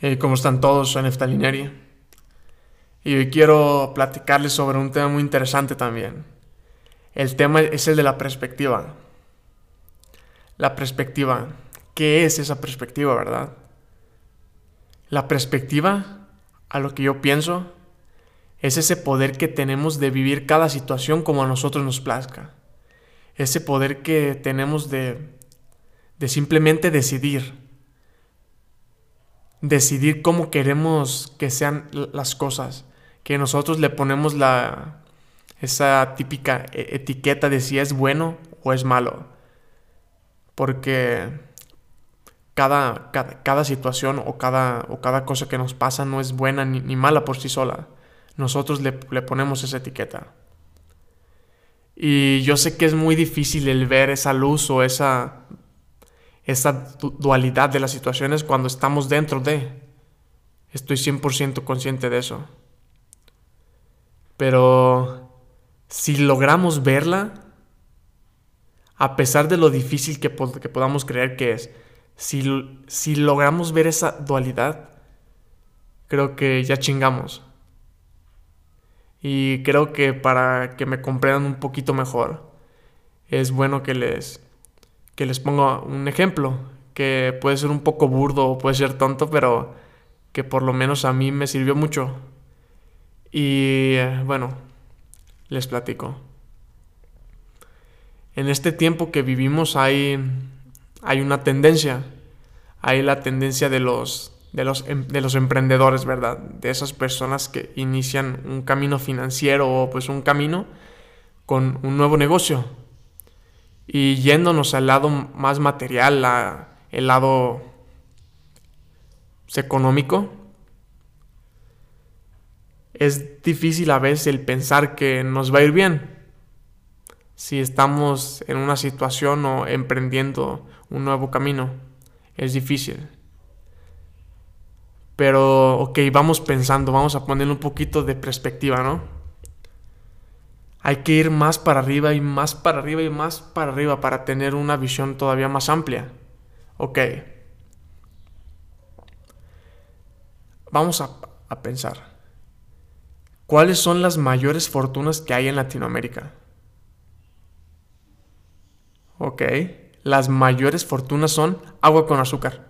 Eh, ¿Cómo están todos? Soy Neftalineri. Y hoy quiero platicarles sobre un tema muy interesante también. El tema es el de la perspectiva. La perspectiva. ¿Qué es esa perspectiva, verdad? La perspectiva, a lo que yo pienso, es ese poder que tenemos de vivir cada situación como a nosotros nos plazca. Ese poder que tenemos de, de simplemente decidir decidir cómo queremos que sean las cosas, que nosotros le ponemos la esa típica e-, etiqueta de si es bueno o es malo. Porque cada, cada, situación o cada, o cada cosa que nos pasa no es buena ni, ni mala por sí sola. Nosotros le, le ponemos esa etiqueta. Y yo sé que es muy difícil el ver esa luz o esa esa dualidad de las situaciones cuando estamos dentro de. Estoy 100% consciente de eso. Pero si logramos verla, a pesar de lo difícil que, que podamos creer que es, si, si logramos ver esa dualidad, creo que ya chingamos. Y creo que para que me comprendan un poquito mejor, es bueno que les que les pongo un ejemplo, que puede ser un poco burdo o puede ser tonto, pero que por lo menos a mí me sirvió mucho. Y eh, bueno, les platico. En este tiempo que vivimos hay, hay una tendencia, hay la tendencia de los, de, los, em, de los emprendedores, ¿verdad? De esas personas que inician un camino financiero o pues un camino con un nuevo negocio y yéndonos al lado más material, a el lado económico, es difícil a veces el pensar que nos va a ir bien si estamos en una situación o emprendiendo un nuevo camino. Es difícil. Pero, ok, vamos pensando, vamos a poner un poquito de perspectiva, ¿no? Hay que ir más para arriba y más para arriba y más para arriba para tener una visión todavía más amplia. Ok. Vamos a, pensar. ¿Cuáles son las mayores fortunas que hay en Latinoamérica? Ok. Las mayores fortunas son agua con azúcar.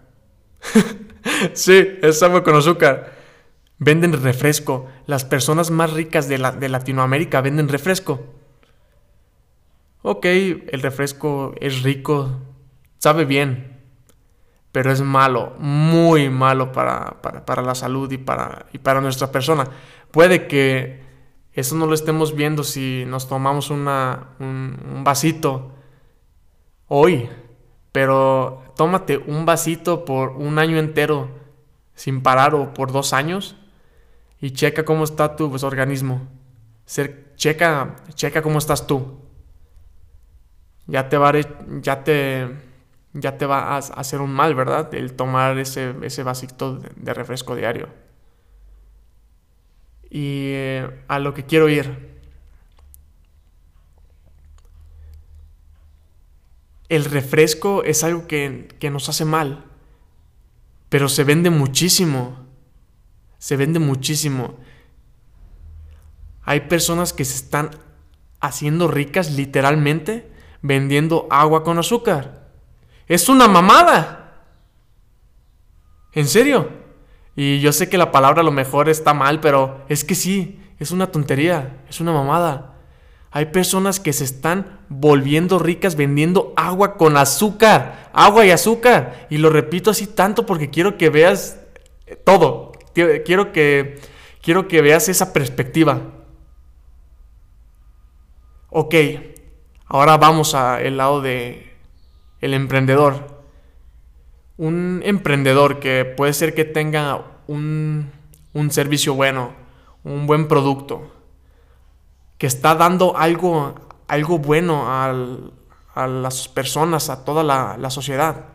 sí, es agua con azúcar. Venden refresco. Las personas más ricas de, Latinoamérica venden refresco. Ok, el refresco es rico, sabe bien, pero es malo, muy malo para, la salud y para, nuestra persona. Puede que eso no lo estemos viendo si nos tomamos un, un vasito hoy, pero tómate un vasito por un año entero sin parar o por dos años y checa cómo está tu pues, organismo. checa, checa cómo estás tú. Ya te va a, ya te, ya te va a hacer un mal, ¿verdad? El tomar ese, ese vasito de, refresco diario. Y eh, a lo que quiero ir. El refresco es algo que, que nos hace mal, pero se vende muchísimo. Se vende muchísimo. Hay personas que se están haciendo ricas literalmente vendiendo agua con azúcar. Es una mamada. ¿En serio? Y yo sé que la palabra a lo mejor está mal, pero es que sí, es una tontería, es una mamada. Hay personas que se están volviendo ricas vendiendo agua con azúcar, agua y azúcar. Y lo repito así tanto porque quiero que veas todo, quiero que, quiero que veas esa perspectiva. Ok, ahora vamos al lado de el emprendedor. Un emprendedor que puede ser que tenga un, un servicio bueno, un buen producto, que está dando algo, algo bueno a las personas, a toda la, la sociedad.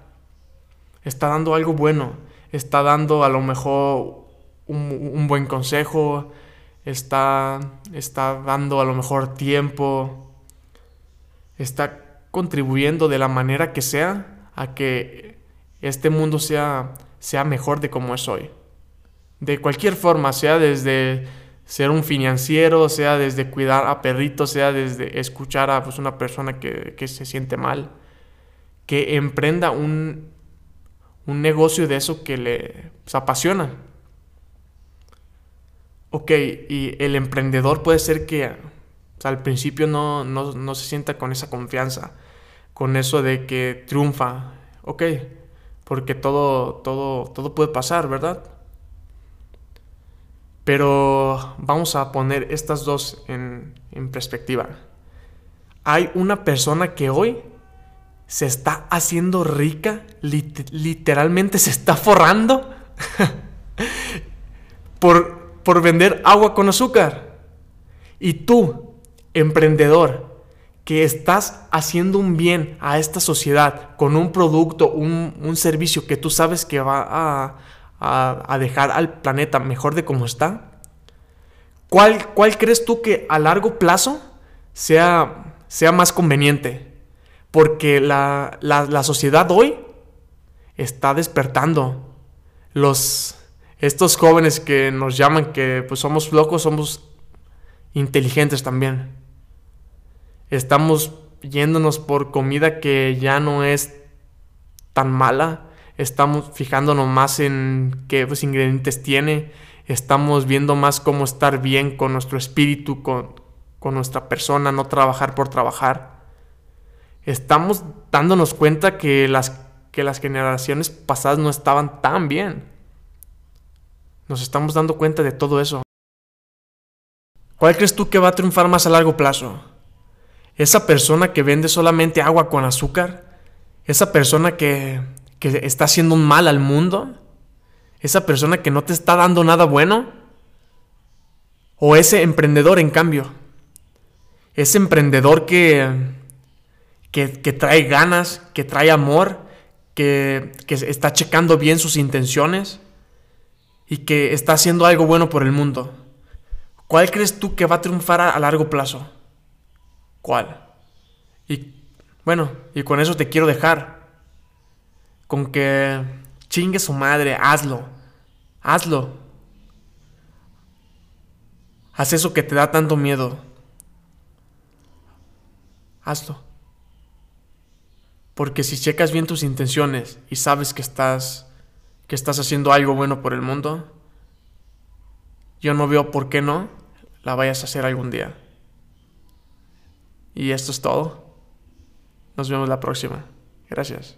Está dando algo bueno, está dando a lo mejor un, buen consejo, está, está dando a lo mejor tiempo, está contribuyendo de la manera que sea a que este mundo sea, sea mejor de como es hoy. de cualquier forma, sea desde ser un financiero, sea desde cuidar a perritos, sea desde escuchar a pues, una persona que, que se siente mal, que emprenda un, un negocio de eso que le pues, apasiona. Ok, y el emprendedor puede ser que al principio no, no, no, se sienta con esa confianza, con eso de que triunfa. Ok, porque todo, todo, todo puede pasar, ¿verdad? Pero vamos a poner estas dos en, en perspectiva. Hay una persona que hoy se está haciendo rica, literalmente se está forrando por, por vender agua con azúcar. Y tú, emprendedor, que estás haciendo un bien a esta sociedad con un producto, un, servicio que tú sabes que va a, dejar al planeta mejor de como está, ¿cuál, ¿cuál crees tú que a largo plazo sea, sea más conveniente? Porque la, la, sociedad hoy está despertando. Los, estos jóvenes que nos llaman que pues somos locos, somos inteligentes también. Estamos yéndonos por comida que ya no es tan mala. Estamos fijándonos más en qué pues, ingredientes tiene. Estamos viendo más cómo estar bien con nuestro espíritu, con, con nuestra persona, no trabajar por trabajar estamos dándonos cuenta que las, que las generaciones pasadas no estaban tan bien. Nos estamos dando cuenta de todo eso. ¿Cuál crees tú que va a triunfar más a largo plazo? ¿Esa persona que vende solamente agua con azúcar? ¿Esa persona que, que está haciendo un mal al mundo? ¿Esa persona que no te está dando nada bueno? ¿O ese emprendedor en cambio? Ese emprendedor que, que, trae ganas, que trae amor, que, que está checando bien sus intenciones y que está haciendo algo bueno por el mundo. ¿Cuál crees tú que va a triunfar a, largo plazo? ¿Cuál? Y bueno, y con eso te quiero dejar. Con que chingue su madre, hazlo. Hazlo. Haz eso que te da tanto miedo. Hazlo. Porque si checas bien tus intenciones y sabes que estás que estás haciendo algo bueno por el mundo, yo no veo por qué no la vayas a hacer algún día. Y esto es todo. Nos vemos la próxima. Gracias.